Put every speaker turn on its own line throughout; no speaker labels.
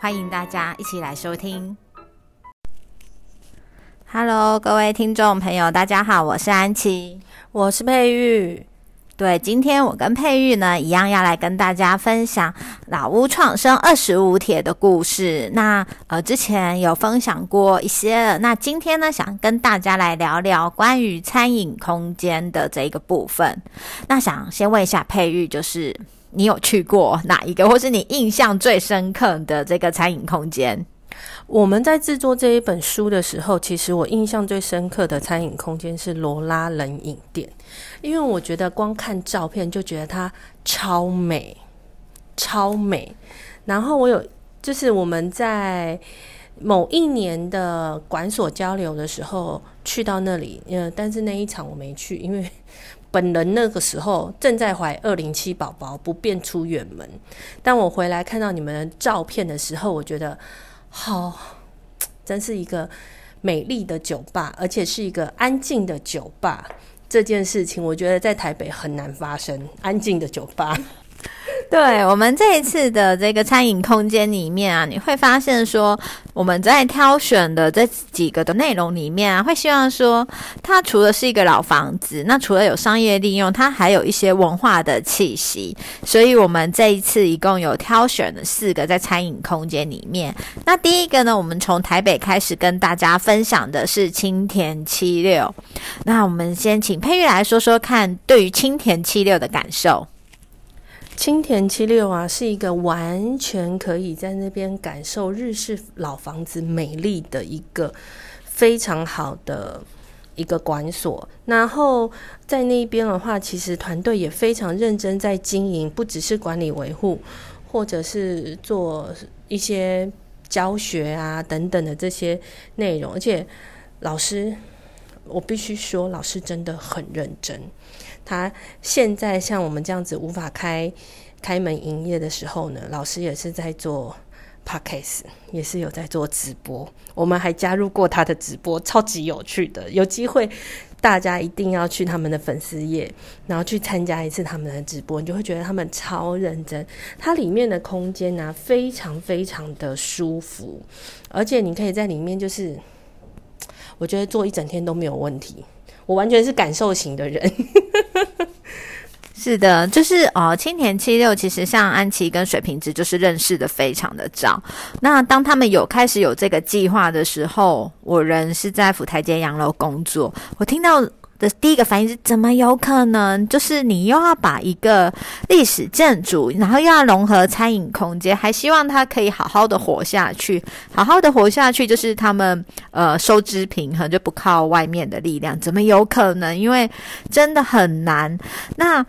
欢迎大家一起来收听。Hello，各位听众朋友，大家好，我是安琪，
我是佩玉。
对，今天我跟佩玉呢一样要来跟大家分享老屋创生二十五帖的故事。那呃，之前有分享过一些，那今天呢想跟大家来聊聊关于餐饮空间的这一个部分。那想先问一下佩玉，就是你有去过哪一个，或是你印象最深刻的这个餐饮空间？
我们在制作这一本书的时候，其实我印象最深刻的餐饮空间是罗拉冷饮店，因为我觉得光看照片就觉得它超美，超美。然后我有就是我们在某一年的馆所交流的时候去到那里，呃，但是那一场我没去，因为本人那个时候正在怀二零七宝宝，不便出远门。当我回来看到你们照片的时候，我觉得。好，真是一个美丽的酒吧，而且是一个安静的酒吧。这件事情，我觉得在台北很难发生。安静的酒吧。
对我们这一次的这个餐饮空间里面啊，你会发现说我们在挑选的这几个的内容里面啊，会希望说它除了是一个老房子，那除了有商业利用，它还有一些文化的气息。所以，我们这一次一共有挑选了四个在餐饮空间里面。那第一个呢，我们从台北开始跟大家分享的是青田七六。那我们先请佩玉来说说看，对于青田七六的感受。
青田七六啊，是一个完全可以在那边感受日式老房子美丽的一个非常好的一个馆所。然后在那边的话，其实团队也非常认真在经营，不只是管理维护，或者是做一些教学啊等等的这些内容。而且老师，我必须说，老师真的很认真。他现在像我们这样子无法开开门营业的时候呢，老师也是在做 podcast，也是有在做直播。我们还加入过他的直播，超级有趣的。有机会大家一定要去他们的粉丝页，然后去参加一次他们的直播，你就会觉得他们超认真。它里面的空间呢，非常非常的舒服，而且你可以在里面，就是我觉得坐一整天都没有问题。我完全是感受型的人，
是的，就是哦，青田七六其实像安琪跟水瓶子就是认识的非常的早。那当他们有开始有这个计划的时候，我人是在府台街洋楼工作，我听到。的第一个反应是怎么有可能？就是你又要把一个历史建筑，然后又要融合餐饮空间，还希望它可以好好的活下去，好好的活下去，就是他们呃收支平衡，就不靠外面的力量，怎么有可能？因为真的很难。那。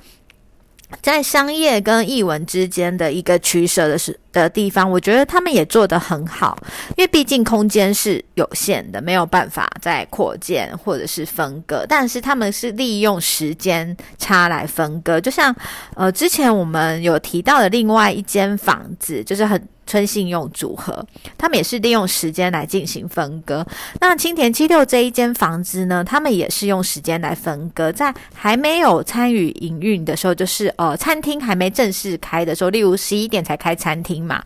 在商业跟译文之间的一个取舍的是的地方，我觉得他们也做得很好，因为毕竟空间是有限的，没有办法再扩建或者是分割，但是他们是利用时间差来分割，就像呃之前我们有提到的另外一间房子，就是很。春信用组合，他们也是利用时间来进行分割。那青田七六这一间房子呢，他们也是用时间来分割，在还没有参与营运的时候，就是呃餐厅还没正式开的时候，例如十一点才开餐厅嘛，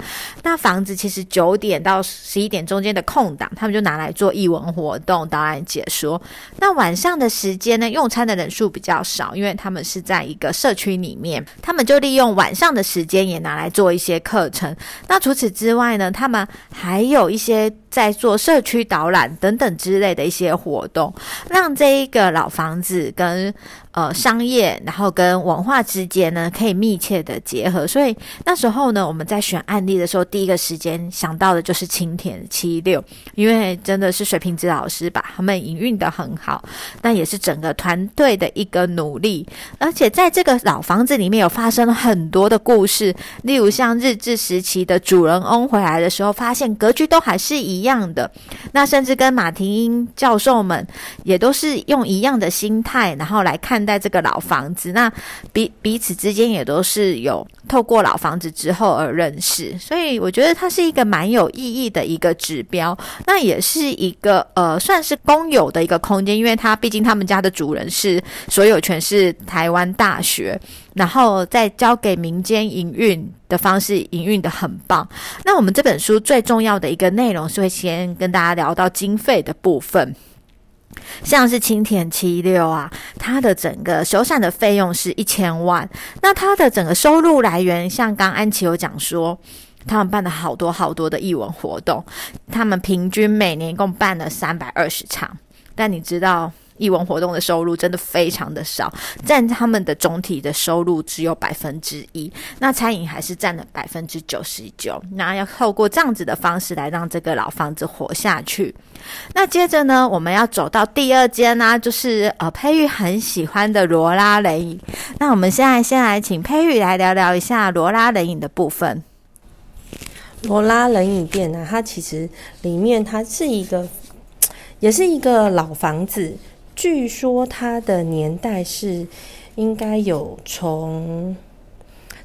那房子其实九点到十一点中间的空档，他们就拿来做译文活动、导览解说。那晚上的时间呢，用餐的人数比较少，因为他们是在一个社区里面，他们就利用晚上的时间也拿来做一些课程。那除除此之外呢，他们还有一些在做社区导览等等之类的一些活动，让这一个老房子跟呃商业，然后跟文化之间呢可以密切的结合。所以那时候呢，我们在选案例的时候，第一个时间想到的就是青田七六，因为真的是水平子老师把他们营运的很好，那也是整个团队的一个努力。而且在这个老房子里面有发生了很多的故事，例如像日治时期的主人翁回来的时候，发现格局都还是一一样的。那甚至跟马廷英教授们也都是用一样的心态，然后来看待这个老房子。那彼彼此之间也都是有透过老房子之后而认识，所以我觉得它是一个蛮有意义的一个指标。那也是一个呃，算是公有的一个空间，因为它毕竟他们家的主人是所有权是台湾大学。然后再交给民间营运的方式，营运的很棒。那我们这本书最重要的一个内容是会先跟大家聊到经费的部分，像是青田七六啊，它的整个修缮的费用是一千万。那它的整个收入来源，像刚安琪有讲说，他们办了好多好多的艺文活动，他们平均每年共办了三百二十场。但你知道？义文活动的收入真的非常的少，占他们的总体的收入只有百分之一。那餐饮还是占了百分之九十九。那要透过这样子的方式来让这个老房子活下去。那接着呢，我们要走到第二间呢，就是呃佩玉很喜欢的罗拉冷饮。那我们现在先来请佩玉来聊聊一下罗拉冷饮的部分。
罗拉冷饮店呢，它其实里面它是一个，也是一个老房子。据说它的年代是应该有从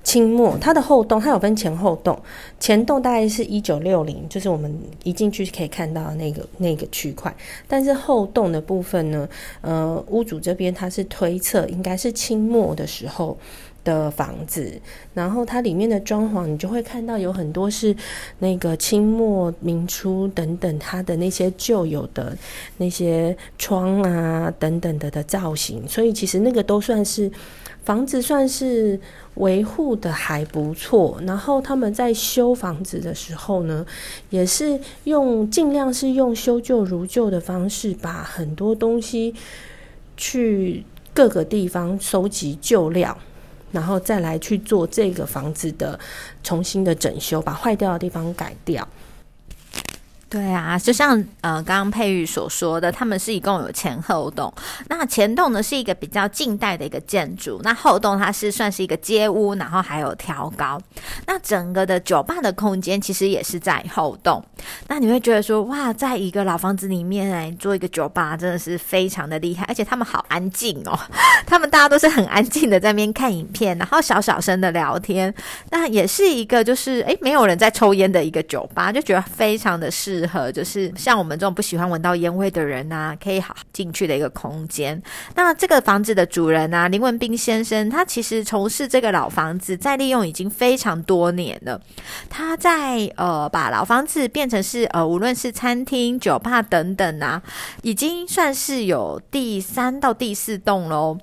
清末，它的后洞它有分前后洞，前洞大概是一九六零，就是我们一进去可以看到那个那个区块，但是后洞的部分呢，呃，屋主这边他是推测应该是清末的时候。的房子，然后它里面的装潢，你就会看到有很多是那个清末明初等等，它的那些旧有的那些窗啊等等的的造型，所以其实那个都算是房子，算是维护的还不错。然后他们在修房子的时候呢，也是用尽量是用修旧如旧的方式，把很多东西去各个地方收集旧料。然后再来去做这个房子的重新的整修，把坏掉的地方改掉。
对啊，就像呃刚刚佩玉所说的，他们是一共有前后栋。那前栋呢是一个比较近代的一个建筑，那后栋它是算是一个街屋，然后还有挑高。那整个的酒吧的空间其实也是在后栋。那你会觉得说，哇，在一个老房子里面来做一个酒吧，真的是非常的厉害，而且他们好安静哦，他们大家都是很安静的在那边看影片，然后小小声的聊天。那也是一个就是诶没有人在抽烟的一个酒吧，就觉得非常的适。适合就是像我们这种不喜欢闻到烟味的人呐，可以好进去的一个空间。那这个房子的主人啊，林文斌先生，他其实从事这个老房子再利用已经非常多年了。他在呃把老房子变成是呃无论是餐厅、酒吧等等啊，已经算是有第三到第四栋喽。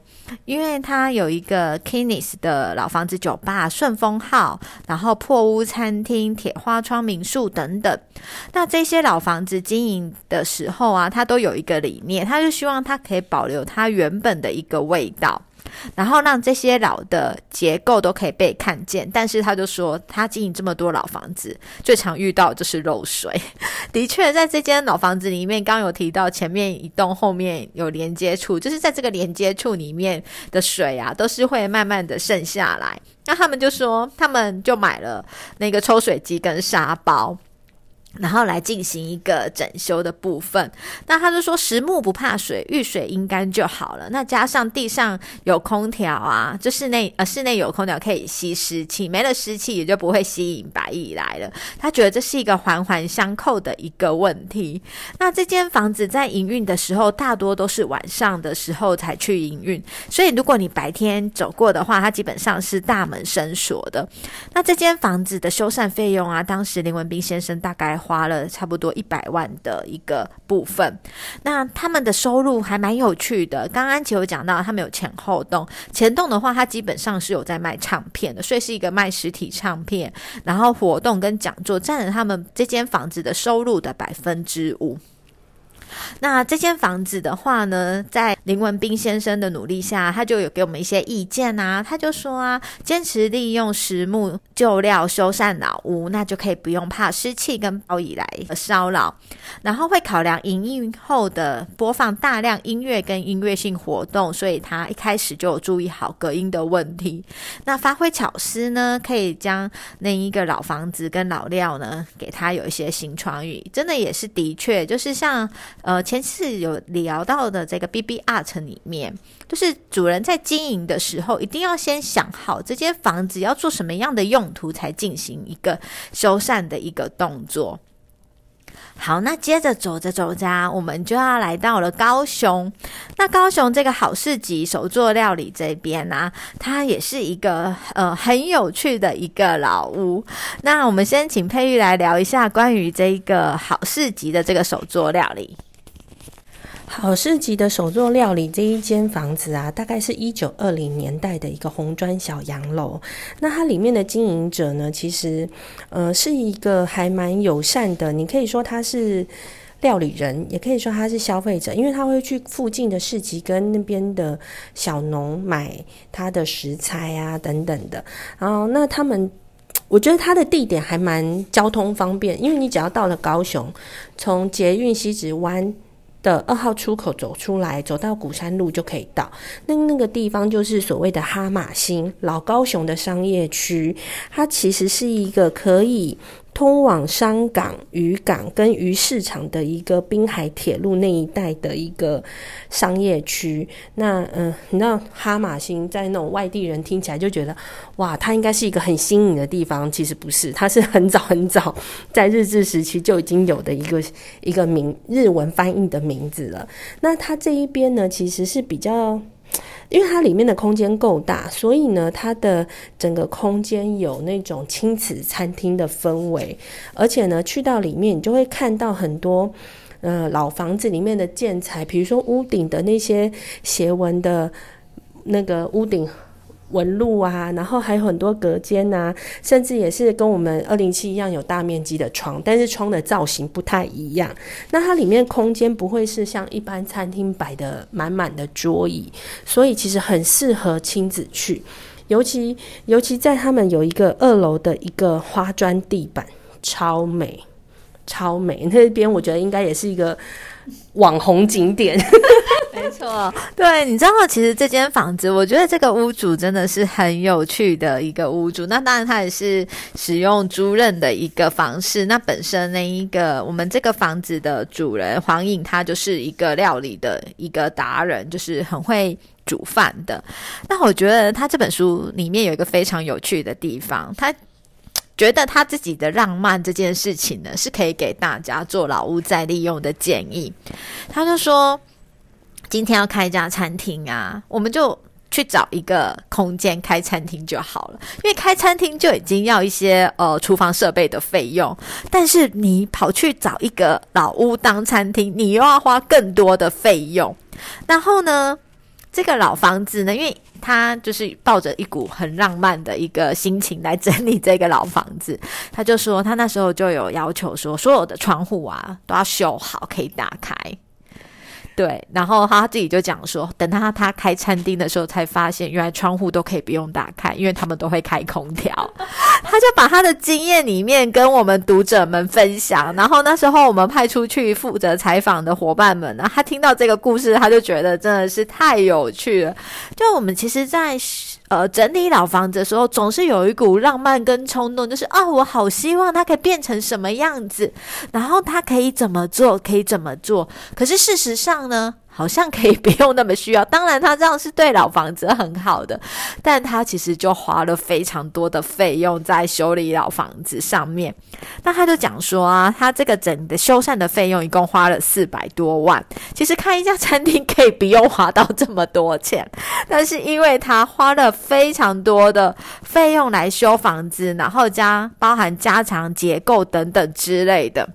因为它有一个 Kinis 的老房子酒吧、顺风号，然后破屋餐厅、铁花窗民宿等等。那这些老房子经营的时候啊，它都有一个理念，他就希望它可以保留它原本的一个味道。然后让这些老的结构都可以被看见，但是他就说，他经营这么多老房子，最常遇到就是漏水。的确，在这间老房子里面，刚有提到前面一栋后面有连接处，就是在这个连接处里面的水啊，都是会慢慢的渗下来。那他们就说，他们就买了那个抽水机跟沙包。然后来进行一个整修的部分，那他就说实木不怕水，遇水阴干就好了。那加上地上有空调啊，就室内呃室内有空调可以吸湿气，没了湿气也就不会吸引白蚁来了。他觉得这是一个环环相扣的一个问题。那这间房子在营运的时候，大多都是晚上的时候才去营运，所以如果你白天走过的话，它基本上是大门深锁的。那这间房子的修缮费用啊，当时林文斌先生大概。花了差不多一百万的一个部分。那他们的收入还蛮有趣的。刚刚其实有讲到，他们有前后栋，前栋的话，它基本上是有在卖唱片的，所以是一个卖实体唱片，然后活动跟讲座占了他们这间房子的收入的百分之五。那这间房子的话呢，在林文斌先生的努力下，他就有给我们一些意见啊。他就说啊，坚持利用实木旧料修缮老屋，那就可以不用怕湿气跟暴雨来骚扰。然后会考量营运后的播放大量音乐跟音乐性活动，所以他一开始就有注意好隔音的问题。那发挥巧思呢，可以将那一个老房子跟老料呢，给他有一些新创意。真的也是的确，就是像。呃，前次有聊到的这个 B B Art 里面，就是主人在经营的时候，一定要先想好这间房子要做什么样的用途，才进行一个修缮的一个动作。好，那接着走着走着，我们就要来到了高雄。那高雄这个好市集手作料理这边呢，它也是一个呃很有趣的一个老屋。那我们先请佩玉来聊一下关于这个好市集的这个手作料理。
好市集的手作料理这一间房子啊，大概是一九二零年代的一个红砖小洋楼。那它里面的经营者呢，其实呃是一个还蛮友善的。你可以说他是料理人，也可以说他是消费者，因为他会去附近的市集跟那边的小农买他的食材啊等等的。然后那他们，我觉得他的地点还蛮交通方便，因为你只要到了高雄，从捷运西子湾。的二号出口走出来，走到古山路就可以到。那那个地方就是所谓的哈马星老高雄的商业区，它其实是一个可以。通往商港、渔港跟鱼市场的一个滨海铁路那一带的一个商业区。那嗯，你知道哈马星在那种外地人听起来就觉得，哇，它应该是一个很新颖的地方。其实不是，它是很早很早在日治时期就已经有的一个一个名日文翻译的名字了。那它这一边呢，其实是比较。因为它里面的空间够大，所以呢，它的整个空间有那种亲子餐厅的氛围，而且呢，去到里面你就会看到很多呃老房子里面的建材，比如说屋顶的那些斜纹的那个屋顶。纹路啊，然后还有很多隔间呐，甚至也是跟我们二零七一样有大面积的窗，但是窗的造型不太一样。那它里面空间不会是像一般餐厅摆的满满的桌椅，所以其实很适合亲子去。尤其尤其在他们有一个二楼的一个花砖地板，超美超美。那边我觉得应该也是一个网红景点。
没错，对，你知道吗？其实这间房子，我觉得这个屋主真的是很有趣的一个屋主。那当然，他也是使用租赁的一个方式。那本身那一个我们这个房子的主人黄颖，他就是一个料理的一个达人，就是很会煮饭的。那我觉得他这本书里面有一个非常有趣的地方，他觉得他自己的浪漫这件事情呢，是可以给大家做老屋再利用的建议。他就说。今天要开一家餐厅啊，我们就去找一个空间开餐厅就好了。因为开餐厅就已经要一些呃厨房设备的费用，但是你跑去找一个老屋当餐厅，你又要花更多的费用。然后呢，这个老房子呢，因为他就是抱着一股很浪漫的一个心情来整理这个老房子，他就说他那时候就有要求说，所有的窗户啊都要修好，可以打开。对，然后他自己就讲说，等他他开餐厅的时候，才发现原来窗户都可以不用打开，因为他们都会开空调。他就把他的经验里面跟我们读者们分享。然后那时候我们派出去负责采访的伙伴们呢，他听到这个故事，他就觉得真的是太有趣了。就我们其实，在。呃，整理老房子的时候，总是有一股浪漫跟冲动，就是啊，我好希望它可以变成什么样子，然后它可以怎么做，可以怎么做。可是事实上呢，好像可以不用那么需要。当然，他这样是对老房子很好的，但他其实就花了非常多的费用在修理老房子上面。那他就讲说啊，他这个整的修缮的费用一共花了四百多万。其实开一家餐厅可以不用花到这么多钱，但是因为他花了非常多的费用来修房子，然后加包含加强结构等等之类的。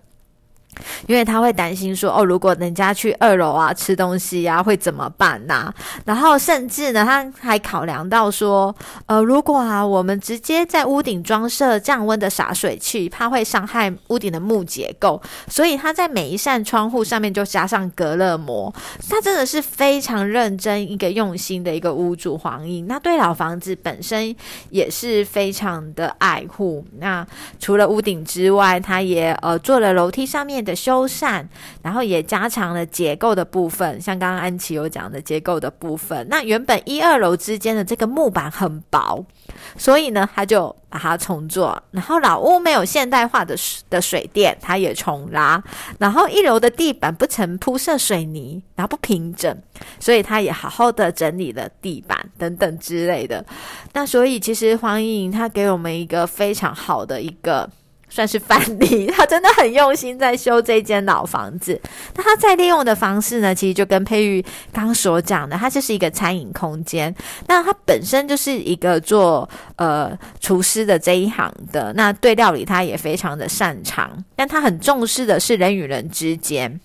因为他会担心说，哦，如果人家去二楼啊吃东西呀，会怎么办呐？然后甚至呢，他还考量到说，呃，如果啊，我们直接在屋顶装设降温的洒水器，怕会伤害屋顶的木结构，所以他在每一扇窗户上面就加上隔热膜。他真的是非常认真、一个用心的一个屋主黄英。那对老房子本身也是非常的爱护。那除了屋顶之外，他也呃做了楼梯上面。的修缮，然后也加强了结构的部分，像刚刚安琪有讲的结构的部分。那原本一二楼之间的这个木板很薄，所以呢，他就把它重做。然后老屋没有现代化的的水电，它也重拉。然后一楼的地板不曾铺设水泥，然后不平整，所以他也好好的整理了地板等等之类的。那所以其实黄莹莹她给我们一个非常好的一个。算是范例，他真的很用心在修这间老房子。那他在利用的方式呢，其实就跟佩玉刚所讲的，它就是一个餐饮空间。那他本身就是一个做呃厨师的这一行的，那对料理他也非常的擅长。但他很重视的是人与人之间，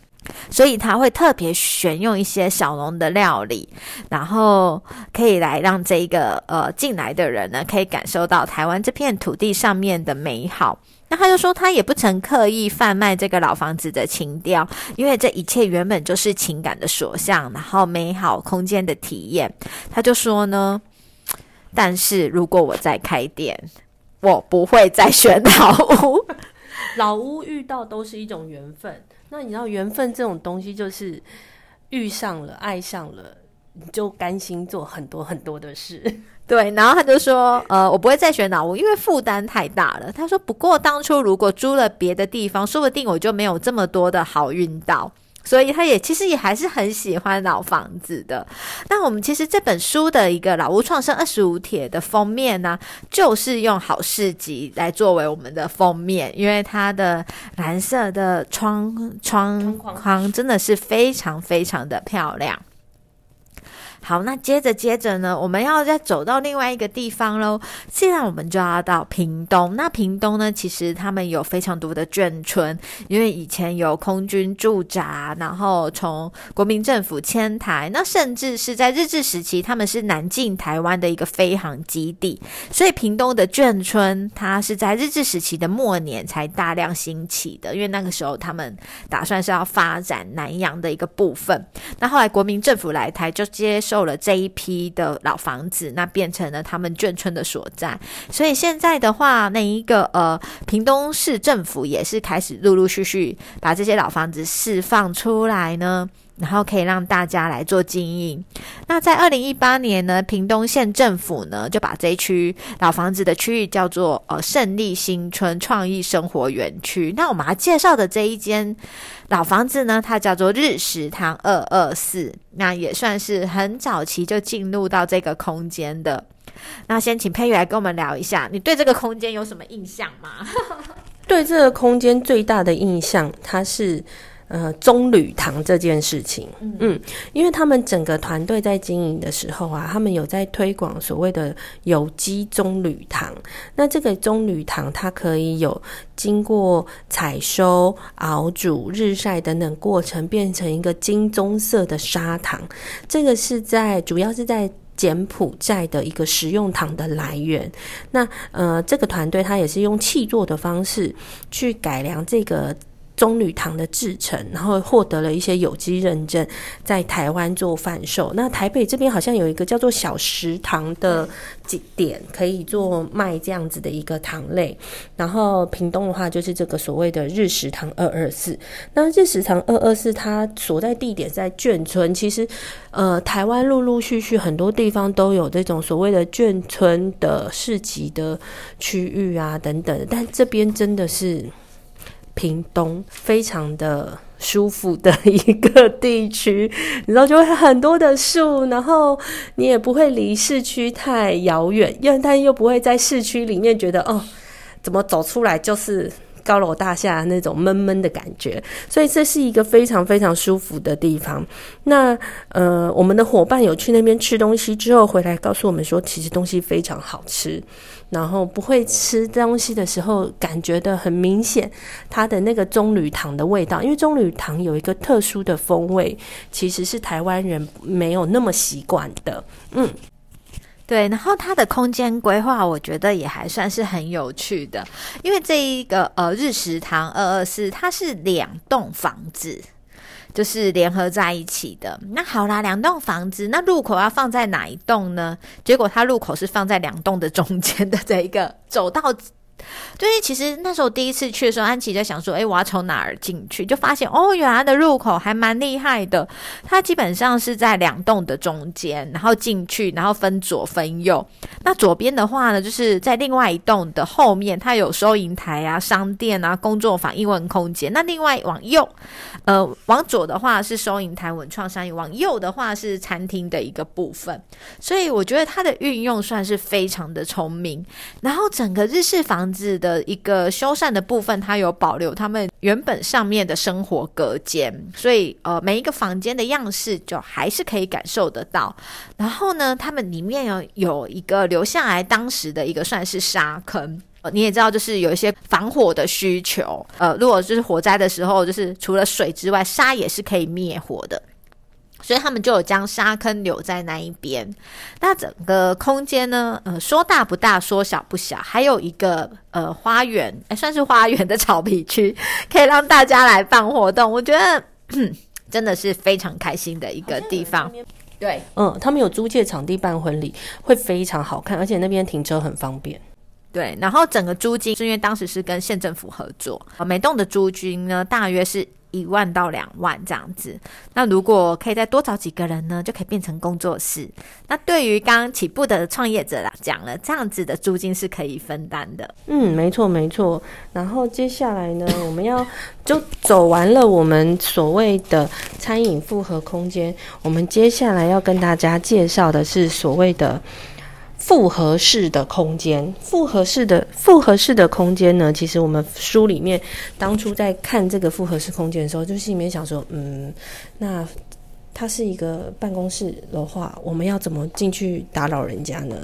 所以他会特别选用一些小农的料理，然后可以来让这一个呃进来的人呢，可以感受到台湾这片土地上面的美好。那他就说，他也不曾刻意贩卖这个老房子的情调，因为这一切原本就是情感的所向，然后美好空间的体验。他就说呢，但是如果我再开店，我不会再选老屋。
老屋遇到都是一种缘分。那你知道缘分这种东西，就是遇上了，爱上了，你就甘心做很多很多的事。
对，然后他就说，呃，我不会再选老屋，因为负担太大了。他说，不过当初如果租了别的地方，说不定我就没有这么多的好运到。所以他也其实也还是很喜欢老房子的。那我们其实这本书的一个老屋创生二十五帖的封面呢，就是用好市集来作为我们的封面，因为它的蓝色的窗窗框真的是非常非常的漂亮。好，那接着接着呢，我们要再走到另外一个地方喽。现在我们就要到屏东。那屏东呢，其实他们有非常多的眷村，因为以前有空军驻扎，然后从国民政府迁台，那甚至是在日治时期，他们是南进台湾的一个飞航基地。所以屏东的眷村，它是在日治时期的末年才大量兴起的，因为那个时候他们打算是要发展南洋的一个部分。那后来国民政府来台，就接受。有了这一批的老房子，那变成了他们眷村的所在。所以现在的话，那一个呃，屏东市政府也是开始陆陆续续把这些老房子释放出来呢，然后可以让大家来做经营。那在二零一八年呢，屏东县政府呢就把这一区老房子的区域叫做呃胜利新村创意生活园区。那我们要介绍的这一间。老房子呢，它叫做日食堂二二四，那也算是很早期就进入到这个空间的。那先请佩玉来跟我们聊一下，你对这个空间有什么印象吗？
对这个空间最大的印象，它是。呃，棕榈糖这件事情，嗯，因为他们整个团队在经营的时候啊，他们有在推广所谓的有机棕榈糖。那这个棕榈糖，它可以有经过采收、熬煮、日晒等等过程，变成一个金棕色的砂糖。这个是在主要是在柬埔寨的一个食用糖的来源。那呃，这个团队它也是用气做的方式去改良这个。棕榈糖的制成，然后获得了一些有机认证，在台湾做贩售。那台北这边好像有一个叫做小食堂的点，可以做卖这样子的一个糖类。然后屏东的话，就是这个所谓的日食堂二二四。那日食堂二二四，它所在地点在眷村。其实，呃，台湾陆陆续续很多地方都有这种所谓的眷村的市集的区域啊，等等。但这边真的是。屏东非常的舒服的 一个地区，然后就会很多的树，然后你也不会离市区太遥远，又但又不会在市区里面觉得哦，怎么走出来就是高楼大厦那种闷闷的感觉，所以这是一个非常非常舒服的地方。那呃，我们的伙伴有去那边吃东西之后回来告诉我们说，其实东西非常好吃。然后不会吃东西的时候，感觉的很明显，它的那个棕榈糖的味道，因为棕榈糖有一个特殊的风味，其实是台湾人没有那么习惯的。嗯，
对。然后它的空间规划，我觉得也还算是很有趣的，因为这一个呃日食堂二二四，它是两栋房子。就是联合在一起的。那好啦，两栋房子，那入口要放在哪一栋呢？结果它入口是放在两栋的中间的这一个走到。对，其实那时候第一次去的时候，安琪在想说：“哎，我要从哪儿进去？”就发现哦，原来的入口还蛮厉害的。它基本上是在两栋的中间，然后进去，然后分左分右。那左边的话呢，就是在另外一栋的后面，它有收银台啊、商店啊、工作坊、英文空间。那另外往右，呃，往左的话是收银台、文创商业；往右的话是餐厅的一个部分。所以我觉得它的运用算是非常的聪明。然后整个日式房。房子的一个修缮的部分，它有保留他们原本上面的生活隔间，所以呃每一个房间的样式就还是可以感受得到。然后呢，他们里面有有一个留下来当时的一个算是沙坑，你也知道，就是有一些防火的需求。呃，如果就是火灾的时候，就是除了水之外，沙也是可以灭火的。所以他们就有将沙坑留在那一边。那整个空间呢？呃，说大不大，说小不小，还有一个呃花园，哎，算是花园的草皮区，可以让大家来办活动。我觉得真的是非常开心的一个地方。对，
嗯，他们有租借场地办婚礼，会非常好看，而且那边停车很方便。
对，然后整个租金是因为当时是跟县政府合作，每栋的租金呢，大约是。一万到两万这样子，那如果可以再多找几个人呢，就可以变成工作室。那对于刚起步的创业者来讲了，这样子的租金是可以分担的。
嗯，没错没错。然后接下来呢，我们要就走完了我们所谓的餐饮复合空间，我们接下来要跟大家介绍的是所谓的。复合式的空间，复合式的复合式的空间呢？其实我们书里面当初在看这个复合式空间的时候，就心里面想说，嗯，那它是一个办公室的话，我们要怎么进去打扰人家呢？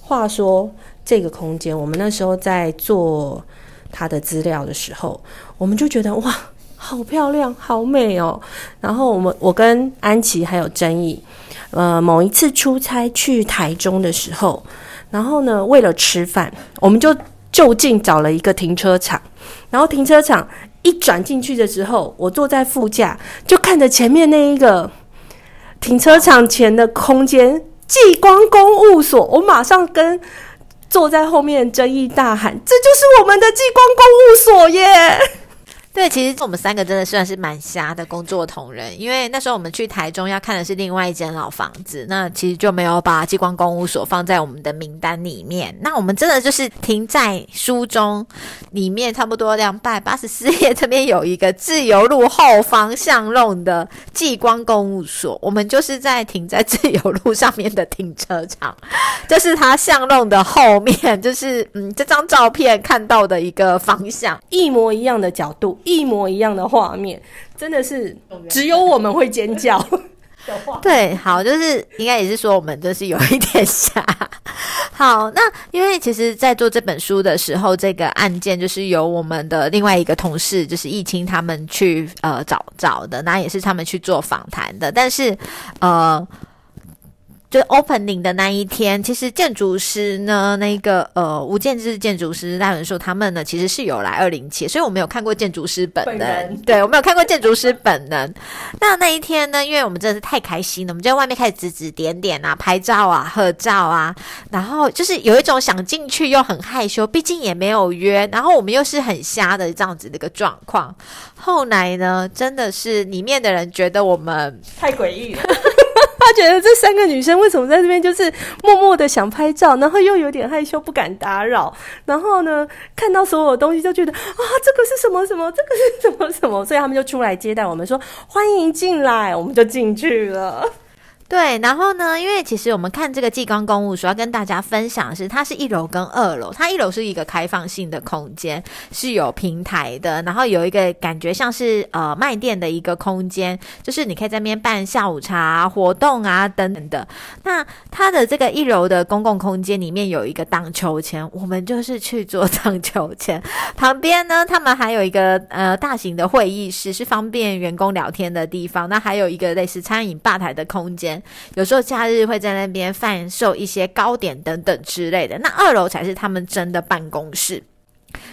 话说这个空间，我们那时候在做它的资料的时候，我们就觉得哇，好漂亮，好美哦。然后我们我跟安琪还有争议。呃，某一次出差去台中的时候，然后呢，为了吃饭，我们就就近找了一个停车场。然后停车场一转进去的时候，我坐在副驾，就看着前面那一个停车场前的空间——继光公务所。我马上跟坐在后面争议大喊：“这就是我们的继光公务所耶！”
对，其实我们三个真的算是蛮瞎的工作同仁，因为那时候我们去台中要看的是另外一间老房子，那其实就没有把激光公务所放在我们的名单里面。那我们真的就是停在书中里面，差不多两百八十四页，这边有一个自由路后方向弄的激光公务所，我们就是在停在自由路上面的停车场，就是它巷弄的后面，就是嗯这张照片看到的一个方向，
一模一样的角度。一模一样的画面，真的是只有我们会尖叫。
对，好，就是应该也是说我们就是有一点傻。好，那因为其实，在做这本书的时候，这个案件就是由我们的另外一个同事，就是易清他们去呃找找的，那也是他们去做访谈的，但是呃。就 opening 的那一天，其实建筑师呢，那个呃吴建志建筑师大文硕，他们呢其实是有来二零七，所以我没有看过建筑师本人，对我没有看过建筑师本人。那那一天呢，因为我们真的是太开心了，我们就在外面开始指指点点啊，拍照啊，合照啊，然后就是有一种想进去又很害羞，毕竟也没有约，然后我们又是很瞎的这样子的一个状况。后来呢，真的是里面的人觉得我们
太诡异了。他觉得这三个女生为什么在这边就是默默的想拍照，然后又有点害羞不敢打扰，然后呢看到所有东西就觉得啊这个是什么什么，这个是什么什么，所以他们就出来接待我们说欢迎进来，我们就进去了。
对，然后呢？因为其实我们看这个济光公务所，要跟大家分享的是，它是一楼跟二楼。它一楼是一个开放性的空间，是有平台的，然后有一个感觉像是呃卖店的一个空间，就是你可以在那边办下午茶活动啊等等的。那它的这个一楼的公共空间里面有一个荡秋千，我们就是去做 荡秋千。旁边呢，他们还有一个呃大型的会议室，是方便员工聊天的地方。那还有一个类似餐饮吧台的空间。有时候假日会在那边贩售一些糕点等等之类的，那二楼才是他们真的办公室。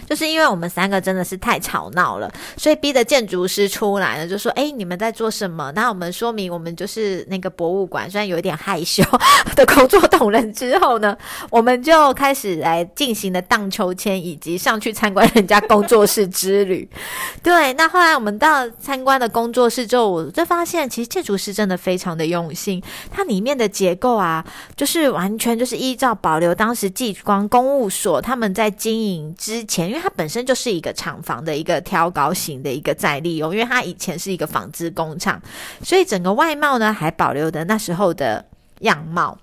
就是因为我们三个真的是太吵闹了，所以逼的建筑师出来了，就说：“哎，你们在做什么？”那我们说明我们就是那个博物馆，虽然有一点害羞 的工作同仁之后呢，我们就开始来进行了荡秋千以及上去参观人家工作室之旅。对，那后来我们到参观的工作室之后，我就发现其实建筑师真的非常的用心，它里面的结构啊，就是完全就是依照保留当时继光公务所他们在经营之前。因为它本身就是一个厂房的一个挑高型的一个再利用，因为它以前是一个纺织工厂，所以整个外貌呢还保留的那时候的样貌。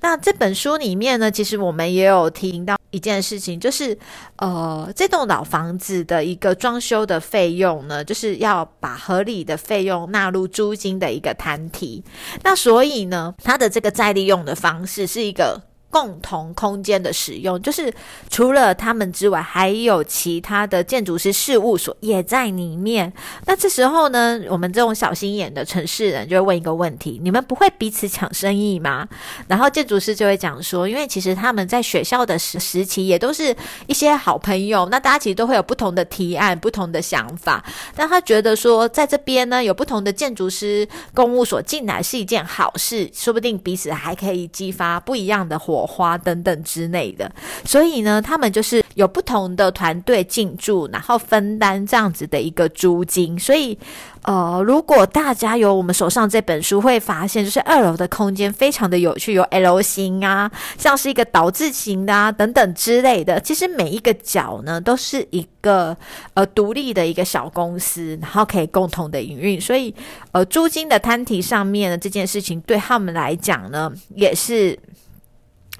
那这本书里面呢，其实我们也有听到一件事情，就是呃，这栋老房子的一个装修的费用呢，就是要把合理的费用纳入租金的一个摊提。那所以呢，它的这个再利用的方式是一个。共同空间的使用，就是除了他们之外，还有其他的建筑师事务所也在里面。那这时候呢，我们这种小心眼的城市人就会问一个问题：你们不会彼此抢生意吗？然后建筑师就会讲说，因为其实他们在学校的时时期也都是一些好朋友，那大家其实都会有不同的提案、不同的想法。但他觉得说，在这边呢，有不同的建筑师公务所进来是一件好事，说不定彼此还可以激发不一样的火。花等等之类的，所以呢，他们就是有不同的团队进驻，然后分担这样子的一个租金。所以，呃，如果大家有我们手上这本书，会发现就是二楼的空间非常的有趣，有 L 型啊，像是一个导字型的啊等等之类的。其实每一个角呢，都是一个呃独立的一个小公司，然后可以共同的营运。所以，呃，租金的摊提上面呢这件事情，对他们来讲呢，也是。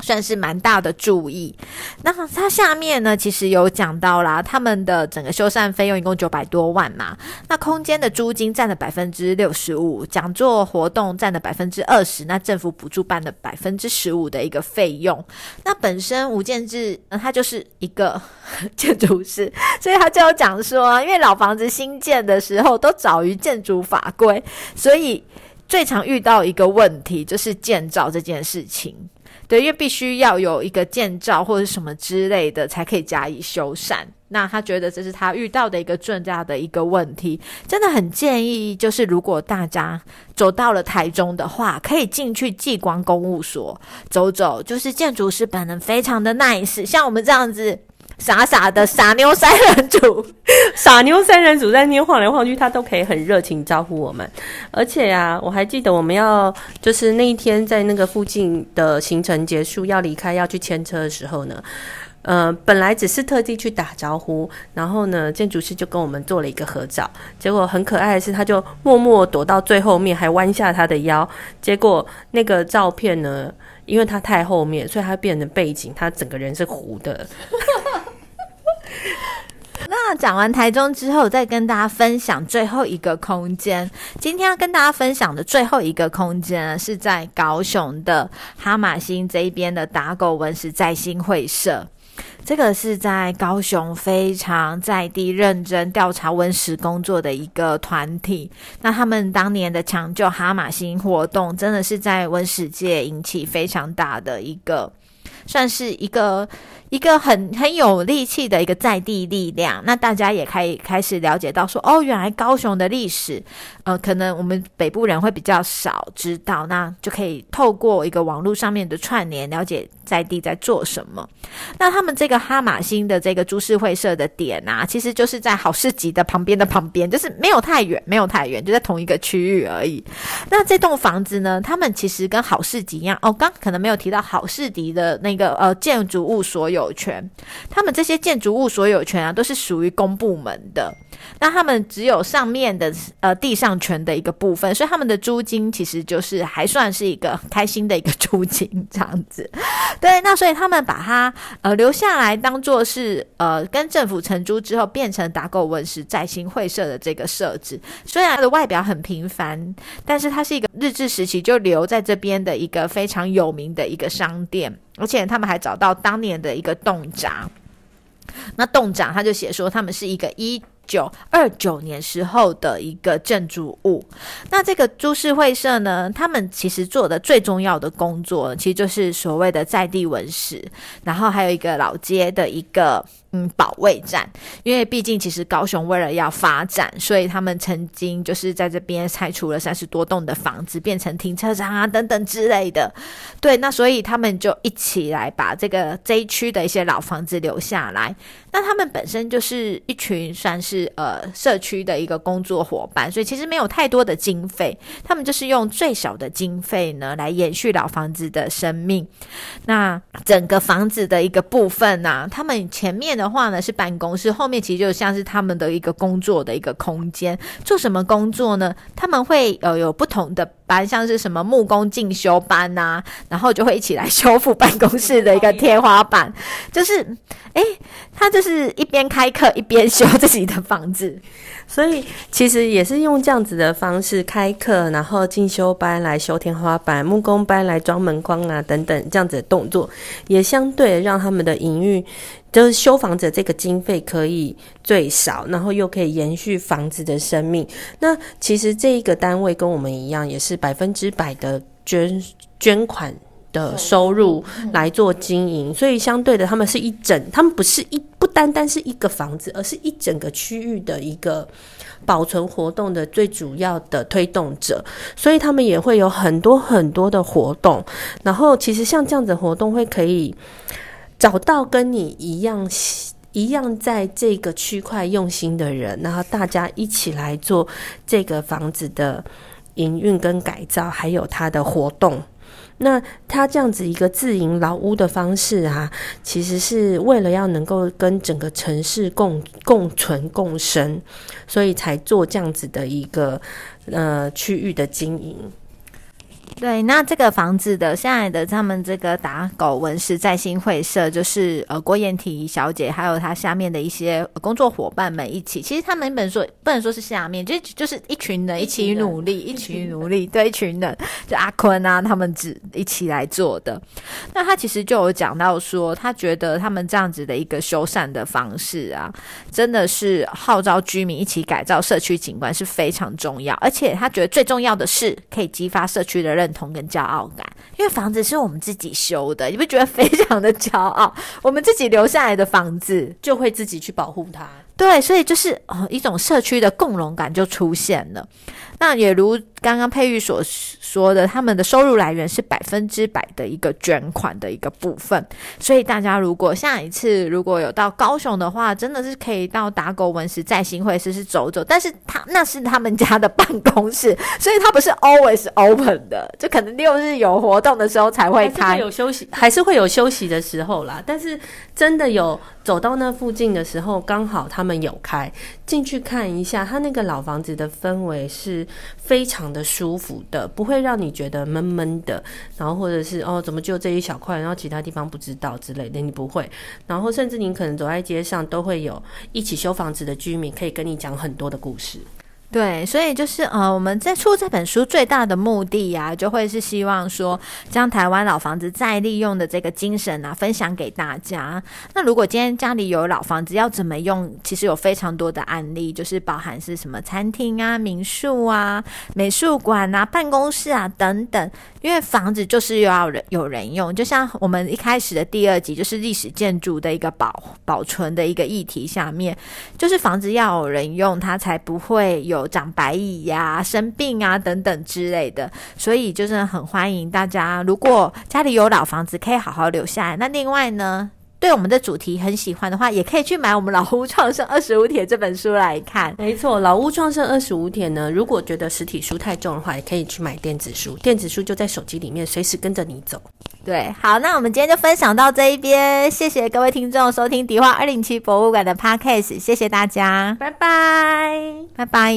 算是蛮大的注意。那它下面呢，其实有讲到啦，他们的整个修缮费用一共九百多万嘛。那空间的租金占了百分之六十五，讲座活动占了百分之二十，那政府补助办了百分之十五的一个费用。那本身吴建志，他就是一个 建筑师，所以他就有讲说，因为老房子新建的时候都早于建筑法规，所以最常遇到一个问题就是建造这件事情。对，因为必须要有一个建造或者什么之类的，才可以加以修缮。那他觉得这是他遇到的一个最大的一个问题，真的很建议，就是如果大家走到了台中的话，可以进去纪光公务所走走，就是建筑师本人非常的 nice，像我们这样子。傻傻的傻妞三人组，
傻妞三人组在那边晃来晃去，他都可以很热情招呼我们。而且啊，我还记得我们要就是那一天在那个附近的行程结束要离开要去牵车的时候呢，呃，本来只是特地去打招呼，然后呢，建筑师就跟我们做了一个合照。结果很可爱的是，他就默默躲到最后面，还弯下他的腰。结果那个照片呢，因为他太后面，所以他变成背景，他整个人是糊的。
那讲完台中之后，再跟大家分享最后一个空间。今天要跟大家分享的最后一个空间，是在高雄的哈马星这一边的打狗文史在新会社。这个是在高雄非常在地认真调查文史工作的一个团体。那他们当年的抢救哈马星活动，真的是在文史界引起非常大的一个，算是一个。一个很很有力气的一个在地力量。那大家也可以开始了解到说，哦，原来高雄的历史，呃，可能我们北部人会比较少知道，那就可以透过一个网络上面的串联，了解在地在做什么。那他们这个哈马星的这个株式会社的点啊，其实就是在好市集的旁边的旁边，就是没有太远，没有太远，就在同一个区域而已。那这栋房子呢，他们其实跟好市集一样，哦，刚可能没有提到好市集的那个呃建筑物所有有权，他们这些建筑物所有权啊，都是属于公部门的。那他们只有上面的呃地上权的一个部分，所以他们的租金其实就是还算是一个开心的一个租金这样子。对，那所以他们把它呃留下来当做是呃跟政府承租之后变成打狗文史在新会社的这个设置。虽然它的外表很平凡，但是它是一个日治时期就留在这边的一个非常有名的一个商店，而且他们还找到当年的一个洞闸。那洞长他就写说，他们是一个一九二九年时候的一个建筑物。那这个株式会社呢，他们其实做的最重要的工作，其实就是所谓的在地文史，然后还有一个老街的一个。嗯，保卫战，因为毕竟其实高雄为了要发展，所以他们曾经就是在这边拆除了三十多栋的房子，变成停车场啊等等之类的。对，那所以他们就一起来把这个这一区的一些老房子留下来。那他们本身就是一群算是呃社区的一个工作伙伴，所以其实没有太多的经费，他们就是用最小的经费呢来延续老房子的生命。那整个房子的一个部分呢，他们前面的话呢是办公室，后面其实就像是他们的一个工作的一个空间。做什么工作呢？他们会呃有不同的班，像是什么木工进修班呐，然后就会一起来修复办公室的一个天花板。就是诶，他就是一边开课一边修自己的房子，
所以其实也是用这样子的方式开课，然后进修班来修天花板，木工班来装门框啊等等这样子的动作，也相对让他们的营运。就是修房子这个经费可以最少，然后又可以延续房子的生命。那其实这一个单位跟我们一样，也是百分之百的捐捐款的收入来做经营，所以相对的，他们是一整，他们不是一不单单是一个房子，而是一整个区域的一个保存活动的最主要的推动者。所以他们也会有很多很多的活动，然后其实像这样子活动会可以。找到跟你一样一样在这个区块用心的人，然后大家一起来做这个房子的营运跟改造，还有它的活动。那它这样子一个自营老屋的方式啊，其实是为了要能够跟整个城市共共存共生，所以才做这样子的一个呃区域的经营。
对，那这个房子的现在的他们这个打狗文史在新会社，就是呃郭燕婷小姐，还有她下面的一些工作伙伴们一起。其实他们本说不能说是下面，就就是一群人一起努力，一起努力，对，一群人，就阿坤啊，他们只一起来做的。那他其实就有讲到说，他觉得他们这样子的一个修缮的方式啊，真的是号召居民一起改造社区景观是非常重要，而且他觉得最重要的是可以激发社区的认认同跟骄傲感，因为房子是我们自己修的，你不觉得非常的骄傲？我们自己留下来的房子，
就会自己去保护它。
对，所以就是哦一种社区的共荣感就出现了。那也如刚刚佩玉所说的，他们的收入来源是百分之百的一个捐款的一个部分。所以大家如果下一次如果有到高雄的话，真的是可以到打狗文史在新会是是走走。但是他那是他们家的办公室，所以他不是 always open 的，就可能六日有活动的时候才会开，
有休息还是会有休息的时候啦。但是真的有走到那附近的时候，刚好他他们有开进去看一下，他那个老房子的氛围是。非常的舒服的，不会让你觉得闷闷的，然后或者是哦，怎么就这一小块，然后其他地方不知道之类的，你不会。然后甚至你可能走在街上，都会有一起修房子的居民可以跟你讲很多的故事。
对，所以就是呃，我们在出这本书最大的目的呀，就会是希望说，将台湾老房子再利用的这个精神啊，分享给大家。那如果今天家里有老房子，要怎么用？其实有非常多的案例，就是包含是什么餐厅啊、民宿啊、美术馆啊、办公室啊等等。因为房子就是要人有人用，就像我们一开始的第二集，就是历史建筑的一个保保存的一个议题下面，就是房子要有人用，它才不会有。长白蚁呀、生病啊等等之类的，所以就是很欢迎大家，如果家里有老房子，可以好好留下来。那另外呢，对我们的主题很喜欢的话，也可以去买我们《老屋创生二十五帖》这本书来看。
没错，《老屋创生二十五帖》呢，如果觉得实体书太重的话，也可以去买电子书。电子书就在手机里面，随时跟着你走。
对，好，那我们今天就分享到这一边，谢谢各位听众收听迪化二零七博物馆的 Podcast，谢谢大家，
拜拜，
拜拜。